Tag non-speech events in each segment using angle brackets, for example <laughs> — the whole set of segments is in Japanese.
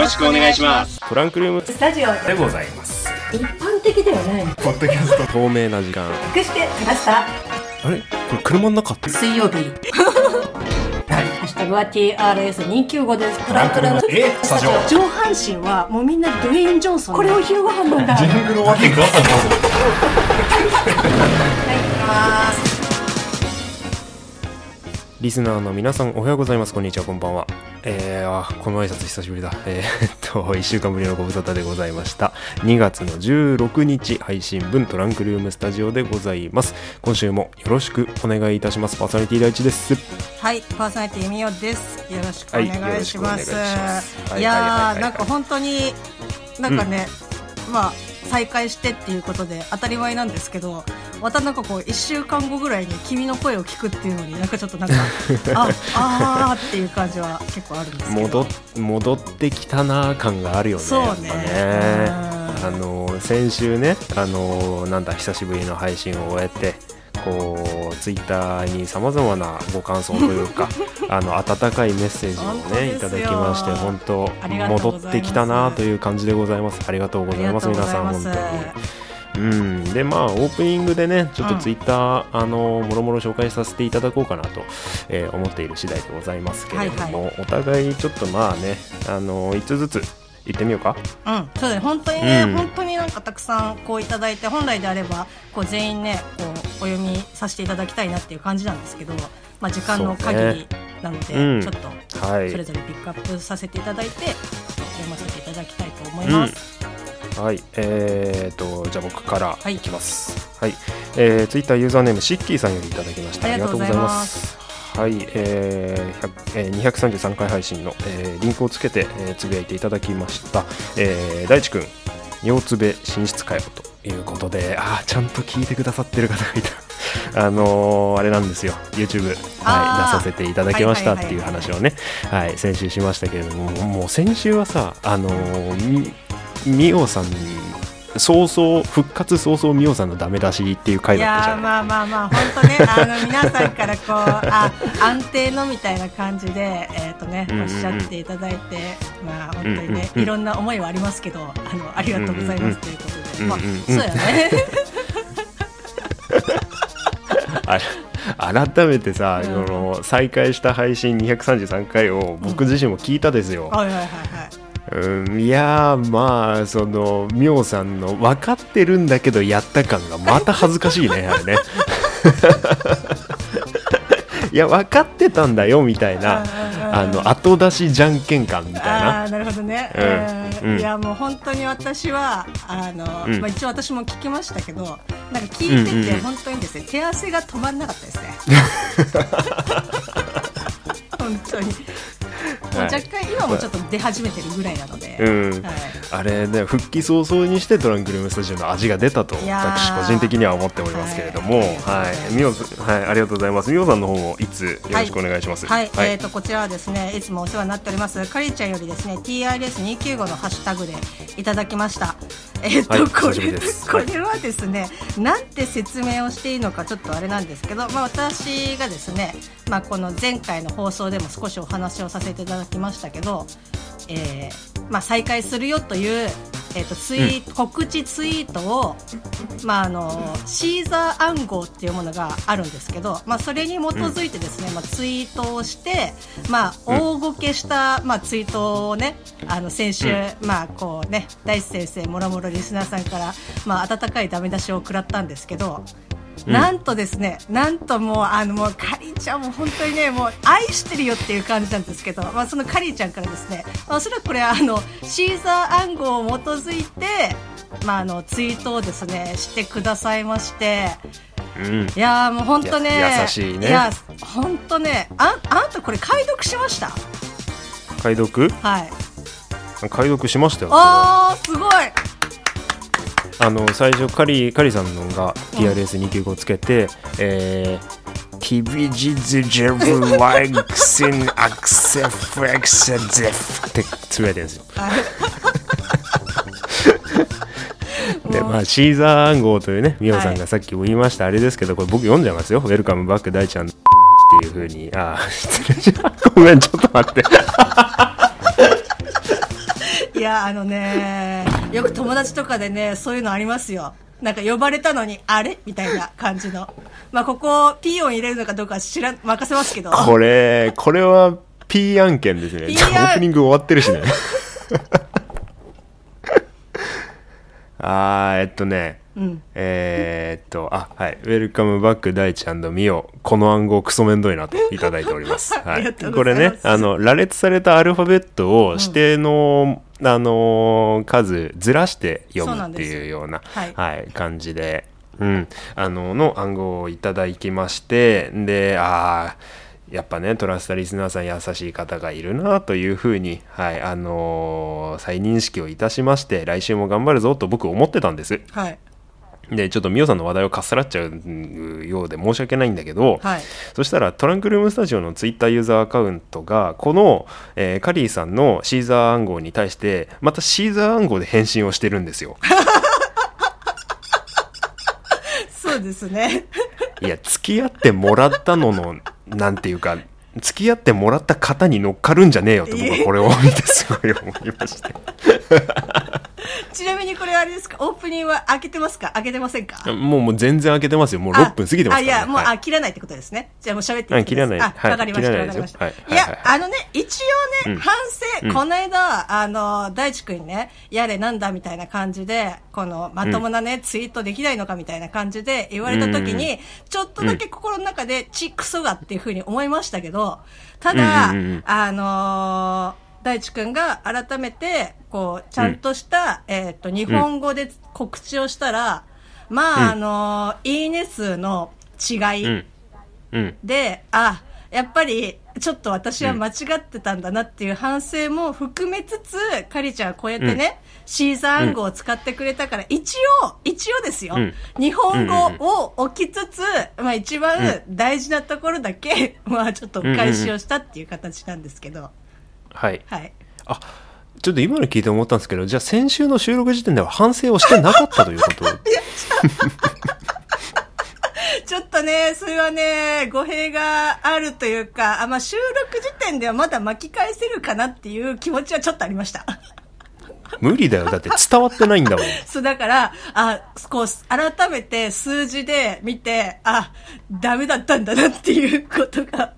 ろしくお願いします。トランクルーム。スタジオでございます。一般的ではないの。ポッドキャスト。透明な時間。隠してきました。あれ？これ車の中って？水曜日。<laughs> はい。ハッシュタグは TRS295 です。トランクルーム。え？スタジオ。上半身はもうみんなドゥエイン・ジョンソン。これを昼ご飯なんだ。はいングルわけください行きますリスナーの皆さんおはようございます。こんにちはこんばんは。えー、あこの挨拶久しぶりだ。えー、<laughs> っと1週間ぶりのご無沙汰でございました。2月の16日配信分トランクルームスタジオでございます。今週もよろしくお願いいたします。パーソナリティ第一です。はい、パーソナリティみよです。よろしくおはい願いします。よろしくお願いします。はいいやはなんか本当に、なんかね、まあ、再開してっていうことで当たり前なんですけど、またなんかこう、一週間後ぐらいに君の声を聞くっていうのになんかちょっとなんか、<laughs> あ、あーっていう感じは結構あるんですけど。戻っ戻ってきたな感があるよねそうね。ね。あの先週ねあのなんだ久しぶりの配信を終えてこうツイッターにさまざまなご感想というか <laughs> あの温かいメッセージをねいただきまして本当戻ってきたなという感じでございます。ありがとうございます皆さん本当に。うん、でまあオープニングでねちょっとツイッター、あのもろもろ紹介させていただこうかなと、えー思っている次第でございますけれども、はいお互いちょっとまあねあの一つずつ行ってみようか。うん、そうだね、本当にね、うん。本当になんかたくさんこういただいて、本来であれば、こう全員ね、こうお読みさせていただきたいなっていう感じなんですけど。まあ、時間の限りなので、うん。ちょっとはい。それぞれピックアップさせていただいて、読ませていただきたいと思います。はい、えーと、じゃあ僕からはい。いきます。はい、えー、ツイッターユーザーネームシッキーさんよりいただきました。ありがとうございますはい、えー100えー、233回配信の、えーリンクをつけて、えーつぶやいていただきました。えー、大地君、腰つべ寝室かよということで、あーちゃんと聞いてくださってる方がいた。<laughs> あのーあれなんですよ YouTube、はい、出させていただきましたっていう話をね、はい、先週しましたけれどももう先週はさあのーみみおさん早々復活早々みおさんのダメ出しっていう回いだったじゃんまあまあまあ本当ね。<laughs> あの皆さんからこうあ安定のみたいな感じでえっ、とねうんうんうん。おっしゃっていただいてまあ本当にね、うんうんうん。いろんな思いはありますけどあのありがとうございますということで、まあうんうんうん。そうやね。<laughs> 改めてさ、うん。その再開した配信233回を僕自身も聞いたですよ、はいはいはいはいうん、いやーまあそのみおさんの分かってるんだけどやった感がまた恥ずかしいねあれね。<laughs> いや分かってたんだよみたいなあの後出しじゃんけん感みたいな。あーなるほどね、うんうんうん。いやもう本当に私はあの、うん。まあ、一応私も聞きましたけどなんか聞いてうんうんうんて本当にですね、手汗が止まんなかったですね。<laughs> 本当に若干今もちょっと出始めてるぐらいなので、うん。はい。あれね復帰早々にしてトランクルームスタジオの味が出たと私個人的には思っておりますけれども。はい。はい。みおはいありがとうございます。みおさんの方もいつよろしくお願いします。はい、えー、とこちらはですねいつもお世話になっております。かりちゃんよりですね TRS295 のハッシュタグでいただきましたえっ、と、はい。これこれはですねなんて説明をしていいのかちょっとあれなんですけど、まあ、私がですね、まあ、この前回の放送でも少しお話をさせていただきましたけど、えーまあ、再開するよという、えー、とツイート告知ツイートを、まあ、あのシーザー暗号っていうものがあるんですけど、まあ、それに基づいてですね、まあ、ツイートをして、まあ、大ごけした、まあ、ツイートをねあの先週、まあこうね、大地先生もろもろリスナーさんから、まあ、温かいダメ出しを食らったんですけど、なんとですね、なんともう、あの、もう、カリーちゃんも本当にね、もう、愛してるよっていう感じなんですけど、まあ、そのカリーちゃんからですね、まあ、おそらくこれは、あの、シーザー暗号を基づいて、まあ、あの、ツイートをですね、してくださいまして、うん。いやーもう本当ね、や優しいね。いや、本当ね、あ、あんたこれ解読しました？解読？はい。解読しましたよあー、すごいあの最初カリカリさんのが TRS295 つけて、えー、TBG ズジェブワイクセンアクセフレクセゼフってつぶやいてるんですよ。でまあシーザー暗号というねミオさんがさっきも言いました、あれですけどこれ僕読んじゃいますよ「ウェルカムバック大ちゃん」っていうふうに。あー失礼しました。ごめんちょっと待っていやあのねよく友達とかでねそういうのありますよ。なんか呼ばれたのにあれ？みたいな感じの。まあここピー音入れるのかどうか知ら任せますけど。これこれは P 案件ですね。P オープニング終わってるしね。<laughs> あーえっとね、うん。えーっとあはい「ウェルカムバック大地ミオこの暗号クソめんどいな」といただいております、<laughs> はい。がとうこれねあの羅列されたアルファベットを指定の、あのー数ずらして読むっていうようなはい。はい、感じで、うん、あのの暗号をいただきましてであーやっぱねトラスタリスナーさん優しい方がいるなというふうに、はいあのー再認識をいたしまして来週も頑張るぞと僕思ってたんです。はいでちょっとミオさんの話題をかっさらっちゃうようで申し訳ないんだけど、はい。そしたらトランクルームスタジオのツイッターユーザーアカウントがこの、えーカリーさんのシーザー暗号に対してまたシーザー暗号で返信をしてるんですよ。<laughs> そうですね。いや付き合ってもらったののなんていうか付き合ってもらった方に乗っかるんじゃねえよと僕はこれを見てすごい思いまして <laughs> ちなみにこれあれですか？オープニングは開けてますか？開けてませんか？もうもう全然開けてますよ。もう6分過ぎてますから、ね、あ、いや、もう、はいあ、切らないってことですね。じゃあもう喋ってうんいいです切らない。あ、はいわかりました、わかりました。はいいやはい。はい、あのね、一応ね、うん。反省、うん。この間、あの、大地君にね、やれなんだみたいな感じで、この、まともなね、ツイートできないのかみたいな感じで言われた時に、ちょっとだけ心の中で、ち、クソがっていうふうに思いましたけど、ただ、うんうんうん。あのー大地君が改めて、こう、ちゃんとした、えっ、と、日本語で告知をしたら、まあ、あのーいいね数の違い、うん。うん。で、あ、やっぱり、ちょっと私は間違ってたんだなっていう反省も含めつつ、カリちゃんはこうやってね、シーザー暗号を使ってくれたから、一応、一応ですよ、うん。日本語を置きつつ、まあ一番大事なところだけ、<laughs> まあちょっとお返しをしたっていう形なんですけど、はいはい。あちょっと今の聞いて思ったんですけどじゃあ先週の収録時点では反省をしてなかったということ？<laughs> ちょっとね、それはね、語弊があるというか、あまあ収録時点ではまだ巻き返せるかなっていう気持ちはちょっとありました。無理だよだって伝わってないんだもん <laughs> そう、だから、あ、こう、改めて数字で見て、あ、ダメだったんだなっていうことが。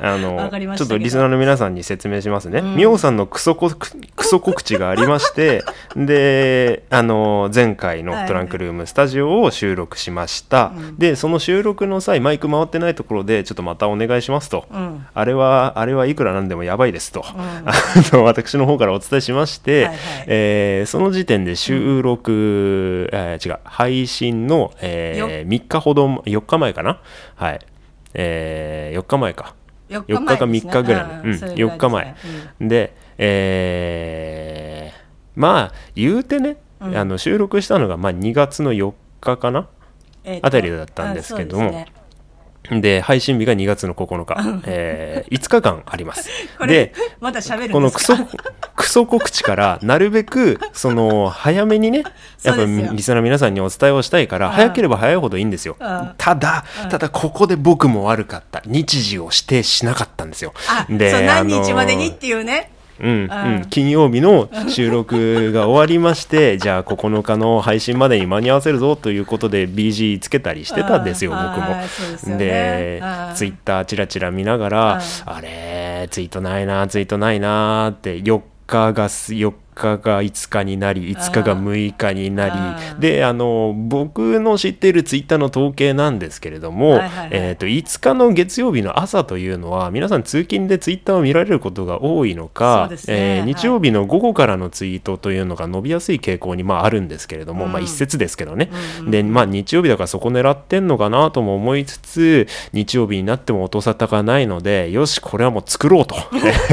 あのちょっとリスナーの皆さんに説明しますね。うんさんのクソこクソ告知がありまして、<laughs> で、あの、前回のトランクルームスタジオを収録しました。で、その収録の際、マイク回ってないところで、ちょっとまたお願いしますと。うん。あれは、あれはいくらなんでもやばいですと。ん <laughs> あの私の方からお伝えしまして、はいはいえーその時点で収録、えー違う、配信の、えー3日ほど、4日前かな？はい。えー4日前か。4 4日か3日ぐらいの、うん、それぐらい4日前。でえーまあ言うてね、うん。あの収録したのがまあ2月の4日かな？あたりだったんですけどもで配信日が2月の9日、えー5日間あります。<laughs> で、まだ喋るこのクソクソ告知からなるべくその早めにね <laughs> やっぱリスナーの皆さんにお伝えをしたいからうん早ければ早いほどいいんですよ。うんただただここで僕も悪かった。日時を指定しなかったんですよ。あ、で何日までにっていうね。うんうん。うん、金曜日の収録が終わりまして <laughs> じゃあ9日の配信までに間に合わせるぞということで BG つけたりしてたんですようん僕も。でね。ツイッターチラチラ見ながらうん。あれツイートないなツイートないなって4日がす4日が5日になり5日が6日になりうんであの僕の知っているツイッターの統計なんですけれども、はいはいはい。えーと5日の月曜日の朝というのは皆さん通勤でツイッターを見られることが多いのか、ね。えーはい。日曜日の午後からのツイートというのが伸びやすい傾向にまああるんですけれども、うん。まあ一説ですけどね、うんうん。でまあ日曜日だからそこ狙ってんのかなとも思いつつ日曜日になっても音沙汰がないのでよしこれはもう作ろうと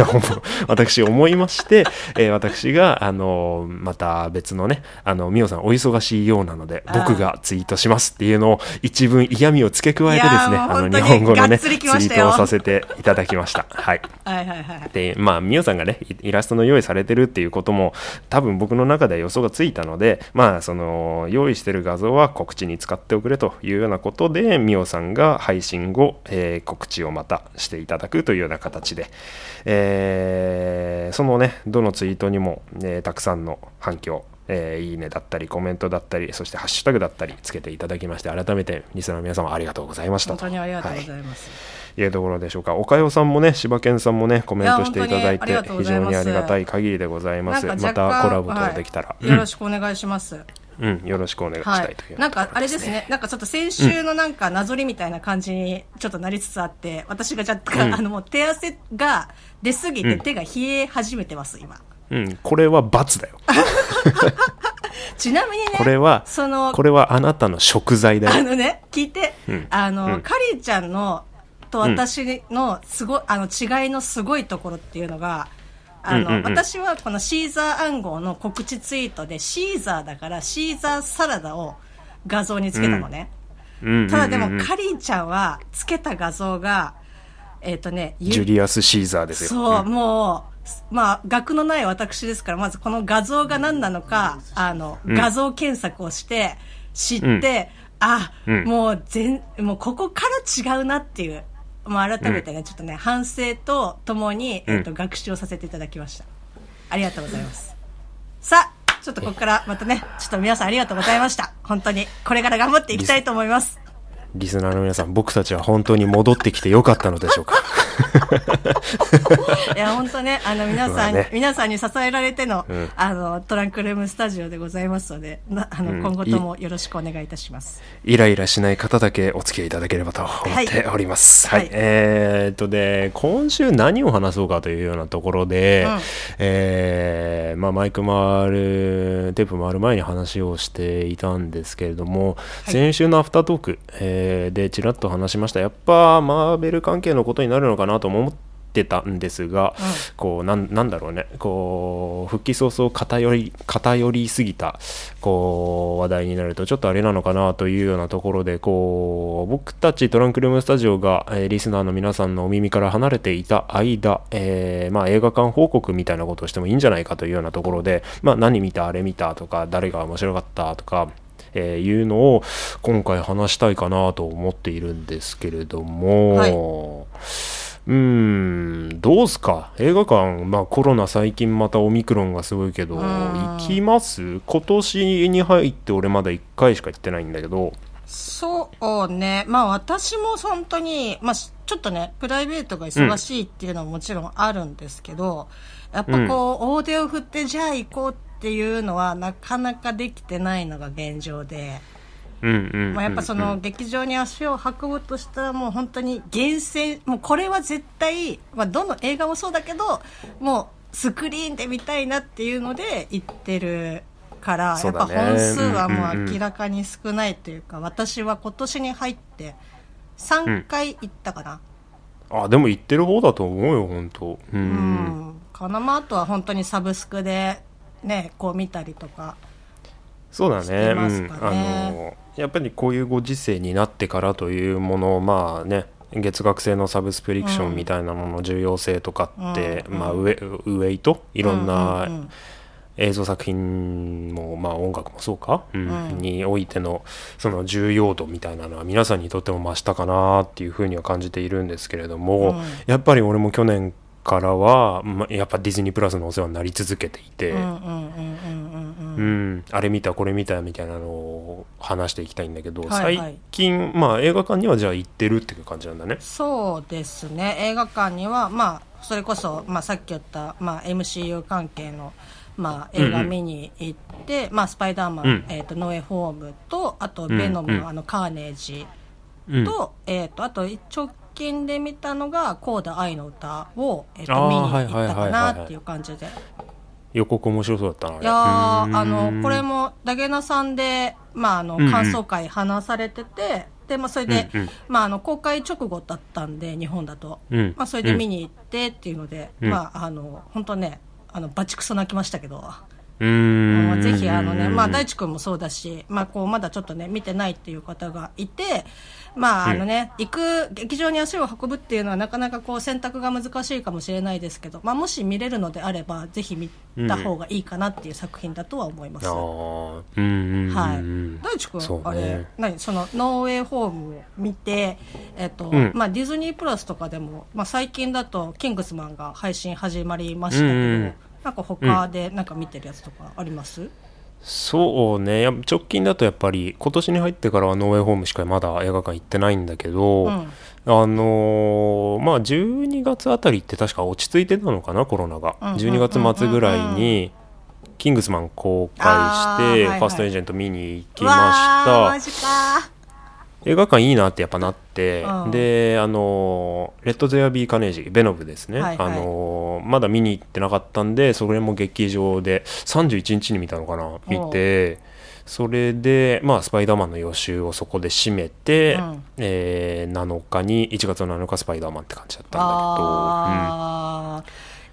<laughs> 私思いまして、えー私が、はあのまた別のねあのみおさんお忙しいようなので僕がツイートしますっていうのを一文嫌味を付け加えてですねあの日本語のねツイートをさせていただきました。はい。<laughs> はい。はいはいでまあみおさんがねイイラストの用意されてるっていうことも多分僕の中では予想がついたのでまあその用意してる画像は告知に使っておくれというようなことでみおさんが配信後、えー告知をまたしていただくというような形で、えーそのねどのツイートにも、えーたくさんの反響えーいいねだったりコメントだったりそしてハッシュタグだったりつけていただきまして改めてリスナーの皆様ありがとうございました。本当にありがとうごはいざいます、い。うところでしょうか。おかよさんもね、柴犬さんもね、コメントしていただいて非常にありがたい限りでございます。またコラボとできたら、はい。よろしくお願いします、うん、うんよろしくお願いしたはいいという、なんかあれですね、なんかちょっと先週のなんかなぞりみたいな感じにちょっとなりつつあって、私が若干、うん。あのもう手汗が出すぎうん。て手が冷え始めてます、今。うん、これは罰だよ。<laughs> ちなみにね、これは、その、これはあなたの食材だよ。あのね、聞いて、うんあの、うんカリーちゃんの、と私のすごい、あの違いのすごいところっていうのが、あの、うんうんうん私はこのシーザー暗号の告知ツイートで、シーザーだからシーザーサラダを画像につけたのね。うんうんうんうんただでも、カリーちゃんは、つけた画像が、えっ、とね、ゆジュリアス・シーザーですよ。そう、んもう、まあ、学のない私ですから、まずこの画像が何なのか、あの、うん画像検索をして、知って、あ、うんもう全、もうここから違うなっていう、もう改めてね、ちょっとね、反省とともに、えっ、と、うん学習をさせていただきました。ありがとうございます。さあ、ちょっとここからまたね、ちょっと皆さんありがとうございました。本当に、これから頑張っていきたいと思います。リスナーの皆さん、僕たちは本当に戻ってきてよかったのでしょうか？いや、本当ね、あの、皆さん、まあね皆さんに支えられての、うんあの、トランクルームスタジオでございますので、なあの、うん今後ともよろしくお願いいたします。イライラしない方だけお付き合いいただければと思っております。はい。はいえーっとで、今週何を話そうかというようなところで、うんえーまあ、マイク回る、テープ回る前に話をしていたんですけれども、はい先週のアフタートーク、えーでちらっと話しました。やっぱマーベル関係のことになるのかなとも思ってたんですが、うん。こうなんなんだろうね。こう復帰早々偏り偏りすぎたこう話題になるとちょっとあれなのかなというようなところでこう僕たちトランクルームスタジオが、えーリスナーの皆さんのお耳から離れていた間、えーまあ、映画館報告みたいなことをしてもいいんじゃないかというようなところで、まあ、何見たあれ見たとか誰が面白かったとかえーいうのを今回話したいかなと思っているんですけれども、はいうーんどうすか？映画館、まあ、コロナ最近またオミクロンがすごいけどうん。行きます？今年に入って俺まだ1回しか行ってないんだけど。そうね。まあ私も本当に、まあしちょっとね、プライベートが忙しいっていうのはもちろんあるんですけど、やっぱこう、大手を振ってじゃあ行こうっていうのはなかなかできてないのが現状で、うんうんうんうんまあ、やっぱその劇場に足を運ぶとしたらもう本当に厳選、もうこれは絶対、まあどの映画もそうだけど、もうスクリーンで見たいなっていうので行ってるから、やっぱ本数はもうんうんうんう明らかに少ないというか、私は今年に入って3回行ったかな。あでも行ってる方だと思うよ本当。うん、うん。かな、まああとは本当にサブスクでね、こう見たりとか。そうだね。ね。うん、あのやっぱりこういうご時世になってからというものまあね月額制のサブスクリプションみたいなものの重要性とかって、うんまあ、ウェウェイトいろんうんな映像作品も、まあ、音楽もそうか、うん。うん。においてのその重要度みたいなのは皆さんにとっても増したかなっていうふうには感じているんですけれども、うん。やっぱり俺も去年からは、まあ、やっぱディズニープラスのお世話になり続けていて。うんうんうんうんうんうん。うん、あれ見たこれ見たみたいなのを話していきたいんだけど、はいはい。最近まあ映画館にはじゃあ行ってるっていう感じなんだね。そうですね。映画館にはまあそれこそ、まあ、さっき言った、まあ、MCU 関係の、まあ、映画見に行って、まあ、スパイダーマン、うん。えー、とノーエホームとあとんベノムの,、うんあのカーネージうん。と,、えー、とあと直近で見たのが「コーダ愛の歌を」えー、あーと見に行ったかなはいっていう感じで。予告面白そうだったいやあのこれもダゲナさんで、まあ、あのうんうん。感想会話されてて、でまあ、それで、うんうん。まあ、あの公開直後だったんで日本だと、うん。まあ、それで見に行ってっていうので、うん。まあ、あの本当ねあのバチクソ泣きましたけど。うーん。ぜひあのね、まあ、大地君もそうだし、まあ、こうまだちょっとね見てないっていう方がいて、まああのね行く劇場に足を運ぶっていうのはなかなかこう選択が難しいかもしれないですけど、まあ、もし見れるのであればぜひ見た方がいいかなっていう作品だとは思います。うん。はいうん、大地君、ね。あれ何？そのノーウェイホームを見て、えっとうん。まあ、ディズニープラスとかでも、まあ、最近だと「キングスマン」が配信始まりましたけど、なんか他でなんか見てるやつとかあります、そうね。や直近だとやっぱり今年に入ってからはノーウェイホームしかまだ映画館行ってないんだけど、うん。あのーまあ12月あたりって確か落ち着いてたのかなコロナが、うんうん12月末ぐらいに「キングスマン」公開して、はいはい。ファーストエージェント見に行きました映画館いいなってやっぱなって、うん。であのーレッド・ゼア・ビー・カネージベノブですね、はいはい。あのーまだ見に行ってなかったんでそれも劇場で31日に見たのかな見てそれで、まあ、スパイダーマンの予習をそこで締めて、うん。えー7日に1月7日スパイダーマンって感じだったんだあ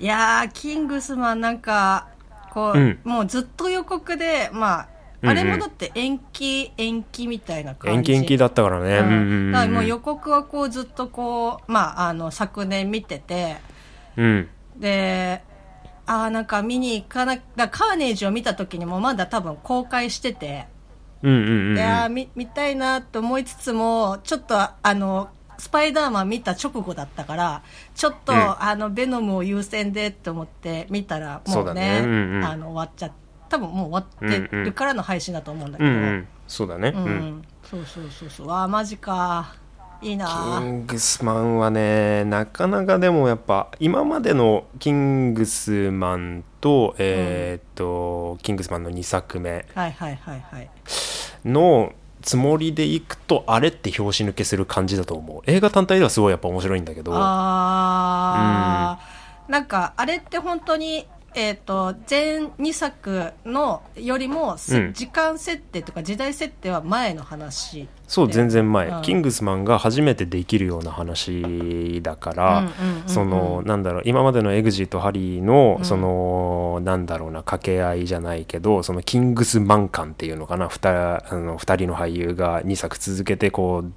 ー。いやーキングスマンなんかこう、うん。もうずっと予告でまあうんうん。あれもだって延期延期みたいな感じ。期延期だったからね、ううんだからもう予告はこうずっとこう、まあ、あの昨年見てて。うん。でああなんか見に行かなだカーネージを見た時にもまだ多分公開してて、うんうんうんうん。いやー見見たいなと思いつつもちょっとあのスパイダーマン見た直後だったからちょっと、うん。あのベノムを優先でって思って見たらそうだもうねね。うんうん。あの終わっちゃ多分もう終わってるからの配信だと思うんだけど、うんうん。そうだね、うん。うん。そうそうそうそう。わあマジか。いいな。キーングスマンはねなかなかでもやっぱ今までのキングスマンと、えーっとキングスマンの2作目。はいはいはいはい。のつもりでいくとあれって拍子抜けする感じだと思う。映画単体ではすごいやっぱ面白いんだけど。あー、なんかあれって本当にえー、と前2作のよりも、せうん。時間設定とか時代設定は前の話そう全然前、うん。キングスマンが初めてできるような話だから、そのなんだろう今までのエグジットハリーの、うん。そのなんだろうな掛け合いじゃないけどそのキングスマン感っていうのかな。2, あの二人の俳優が2作続けてこう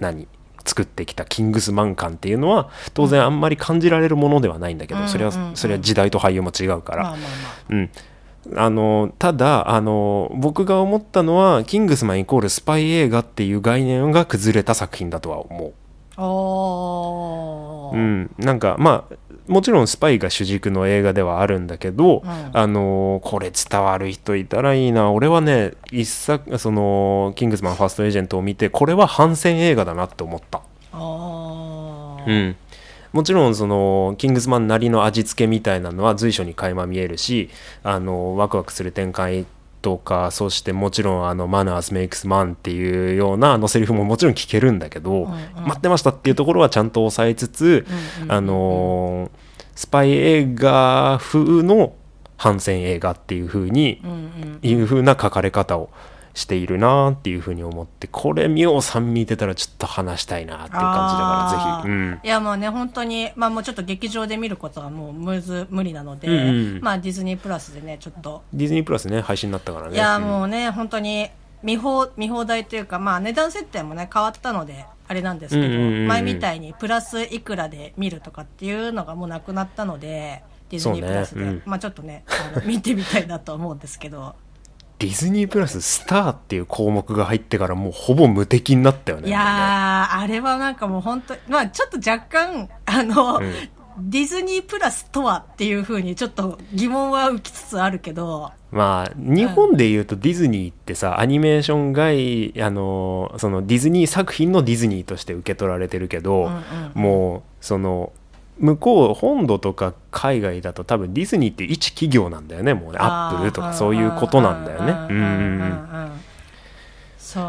何？作ってきたキングスマン感っていうのは当然あんまり感じられるものではないんだけど、うん。それはそれは時代と俳優も違うから、うん、あのただあの僕が思ったのは「キングスマンイコールスパイ映画」っていう概念が崩れた作品だとは思う、ー。うん、なんかまあもちろんスパイが主軸の映画ではあるんだけど、うん。あのこれ伝わる人いたらいいな。俺はね一作その「キングスマンファーストエージェント」を見てこれは反戦映画だなって思った。うん、もちろんそのキングスマンなりの味付けみたいなのは随所に垣間見えるしあのワクワクする展開とかそしてもちろんあのマナースメイクスマンっていうようなあのセリフももちろん聞けるんだけど、んうん。待ってましたっていうところはちゃんと抑えつつ、うんうんあのスパイ映画風の反戦映画っていう風にうんうん。いう風な書かれ方をしているなっていう風に思ってこれミオさん見てたらちょっと話したいなっていう感じだからぜひ、うん、いやもうね本当にまあもうちょっと劇場で見ることはもうむず無理なので、うん。うんまあディズニープラスでねちょっと。ディズニープラスね配信になったからね。いやうんもうね、本当に見放見放題というか、まあ、値段設定もね変わったのであれなんですけど、うんうんうんうん。前みたいにプラスいくらで見るとかっていうのがもうなくなったのでディズニープラスで、ね。うん。まあ、ちょっとねあの見てみたいなと思うんですけどディズニープラススターっていう項目が入ってからもうほぼ無敵になったよね。いやーあれはなんかもう本当まあちょっと若干あの、うん。ディズニープラスとはっていうふうにちょっと疑問は浮きつつあるけど。まあ日本でいうとディズニーってさアニメーション外あのそのディズニー作品のディズニーとして受け取られてるけど、うんうん。もうその向こう本土とか海外だと多分ディズニーって一企業なんだよね。もうねアップルとかそういうことなんだよね。うん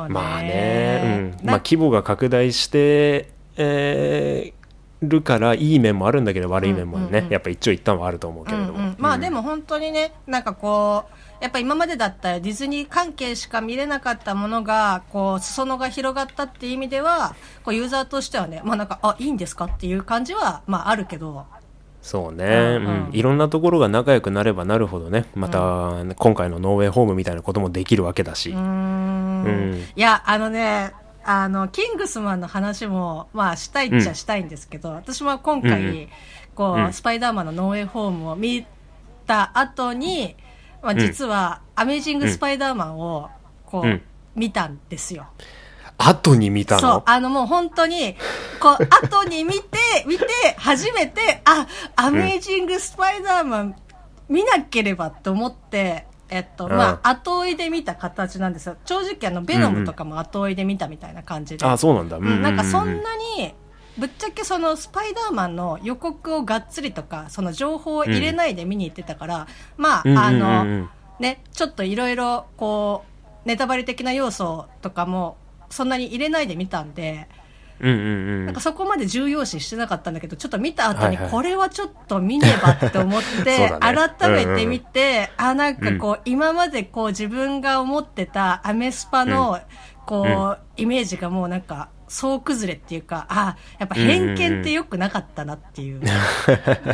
まあね、うん、なまあ規模が拡大して、えーるからいい面もあるんだけど悪い面もね、やっぱ一長一短はあると思うけれども、まあうん。でも本当にねなんかこうやっぱ今までだったらディズニー関係しか見れなかったものがこう裾野が広がったっていう意味ではこうユーザーとしてはねまあなんかあいいんですかっていう感じはまああるけど。そうね、ううん。うん。んいろんなところが仲良くなればなるほどねまた今回のノーウェイホームみたいなこともできるわけだし、うーん。うん。いやあのねあのキングスマンの話もまあしたいっちゃしたいんですけど、私も今回、うんうん。こう、うん。スパイダーマンのノーウェイホームを見た後に、まあ、ん。実は、アメイジング・スパイダーマンをこう、うん。見たんですよ。後に見たそう。の、あのもう本当に、こう、<laughs> 後に見て、見て、初めて、あ、アメイジング・スパイダーマン見なければと思って、えっと、うん。まあ、後追いで見た形なんですよ。正直あの、ベノムとかも後追いで見たみたいな感じで。あそうなんだ、ううん、なんかそんなに、ぶっちゃけそのスパイダーマンの予告をがっつりとか、その情報を入れないで見に行ってたから、まあ、うんあうんうん。うのん、ね、ちょっといろいろ、こう、ネタバレ的な要素とかも、そんなに入れないで見たんで、うんうんうん。なんかそこまで重要視してなかったんだけど、ちょっと見た後にはいはい。これはちょっと見ねばって思って、<laughs> そうだね。改めて見て、あ、なんかこう、今までこう自分が思ってたアメスパの、こう、イメージがもうなんか、総崩れっていうか、あ、やっぱ偏見ってよくなかったなっていう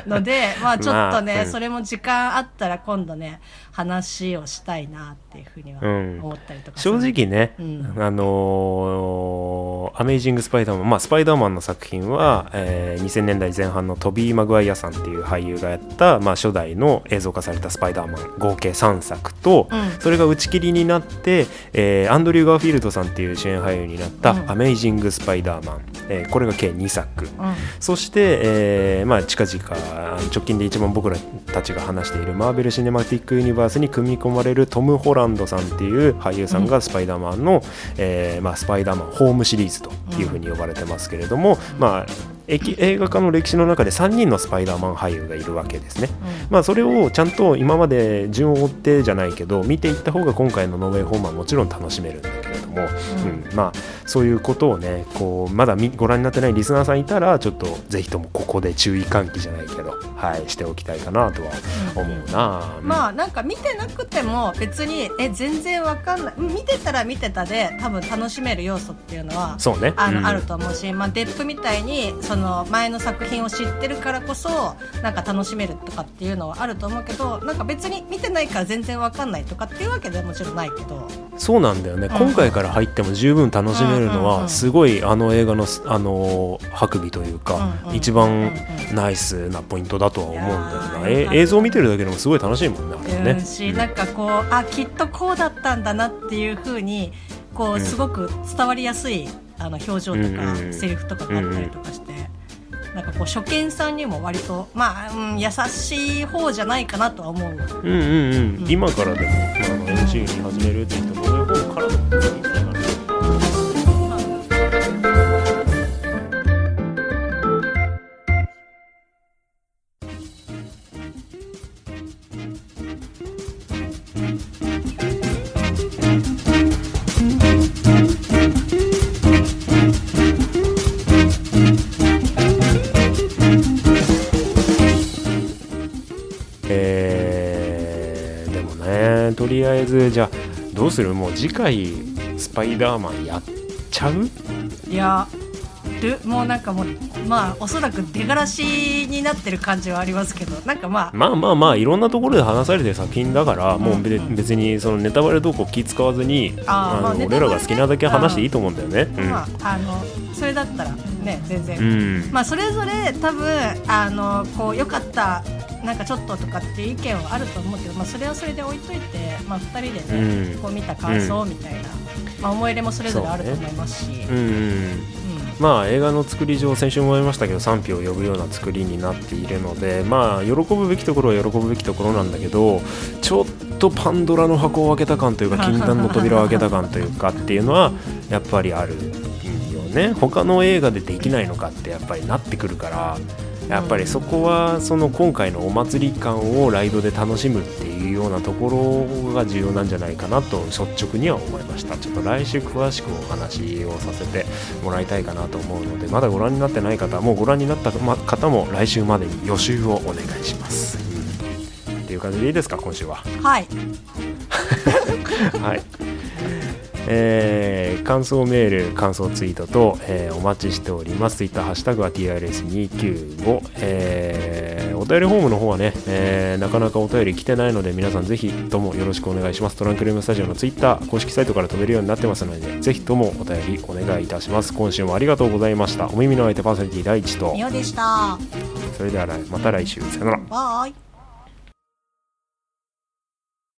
ので、まあちょっとね、まあうんそれも時間あったら今度ね、話をしたいなっていうふうには思ったりとかうん正直ね、うんあのーアメイジング・スパイダーマン、まあ、スパイダーマンの作品は、えー2000年代前半のトビー・マグワイアさんっていう俳優がやった、まあ、初代の映像化されたスパイダーマン合計3作と、うん。それが打ち切りになって、えーアンドリュー・ガーフィールドさんっていう主演俳優になったうん「アメイジング・スパイダーマン」えーこれが計2作。うん。そして、えーまあ、近々直近で一番僕らたちが話しているマーベル・シネマティック・ユニバースに組み込まれるトム・ホランドさんっていう俳優さんがスパイダーマンの、えーまあ、スパイダーマンホームシリーズというふうに呼ばれてますけれども、まあ、えき映画化の歴史の中で3人のスパイダーマン俳優がいるわけですね。まあ、それをちゃんと今まで順を追ってじゃないけど見ていった方が今回の「ノーウェイホーム」はもちろん楽しめるんだけれども、うん。まあ、そういうことをねこうまだ見ご覧になってないリスナーさんいたらちょっとぜひともここで注意喚起じゃないけど、はい、しておきたいかなとは思うな。まあなんか見てなくても別にえ全然わかんない。見てたら見てたで多分楽しめる要素っていうのはそうね。あの、うん。あると思うし、まあ、デップみたいにその前の作品を知ってるからこそなんか楽しめるとかっていうのはあると思うけどなんか別に見てないから全然わかんないとかっていうわけではもちろんないけど。そうなんだよね、ん。今回から入っても十分楽しめるのうんうんうん。はすごいあの映画のすあの白尾というか、うんうん一番うんナイスなポイントだとは思うんだよな、映像見てるだけでもすごい楽しいもんねあれはね。うんしなんかこうあきっとこうだったんだなっていうふうにこううん。すごく伝わりやすいあの表情とかうんうんうん。セリフとかがあったりとかして。なんかこう初見さんにも割とまあ、うん、優しい方じゃないかなとは思う。うんうんうん、今からでも、まあ、あの MC に始めるって言っても上の方からでもいいうする？もう次回スパイダーマンやっちゃう？いやるもうなんかもうまあおそらく出がらしになってる感じはありますけどなんかまあまあまあまあいろんなところで話されてる作品だから、もうべうんうん別にそのネタバレどうこう気使わずにあーまあね。俺らが好きなだけ話していいと思うんだよね。うん。まああのそれだったらね全然、うん。まあそれぞれ多分あのこう良かったなんかちょっととかっていう意見はあると思うけど、まあ、それはそれで置いといて、まあ、2人でね、うん。こう見た感想みたいな、まあ、思い入れもそれぞれあると思いますし。うんうんまあ映画の作り上先週も言いましたけど賛否を呼ぶような作りになっているのでまあ喜ぶべきところは喜ぶべきところなんだけどちょっとパンドラの箱を開けた感というか <laughs> 禁断の扉を開けた感というかっていうのはやっぱりあるんよね。他の映画でできないのかってやっぱりなってくるからやっぱりそこはその今回のお祭り感をライドで楽しむっていうようなところが重要なんじゃないかなと率直には思いました。ちょっと来週詳しくお話をさせてもらいたいかなと思うのでまだご覧になってない方はもうご覧になったま方も来週までに予習をお願いします、うん。っていう感じでいいですか今週は？はい。<laughs> はい。えー感想メール、感想ツイートと、えーお待ちしております。ツイッターハッシュタグは TRS295、えーお便りフォームの方はね、えーなかなかお便り来てないので皆さんぜひともよろしくお願いします。トランクルームスタジオのツイッター公式サイトから飛べるようになってますのでぜひともお便りお願いいたします。今週もありがとうございました。お耳の相手パーソナリティ第一と。みおでした。それでは来また来週。さよなら。バイ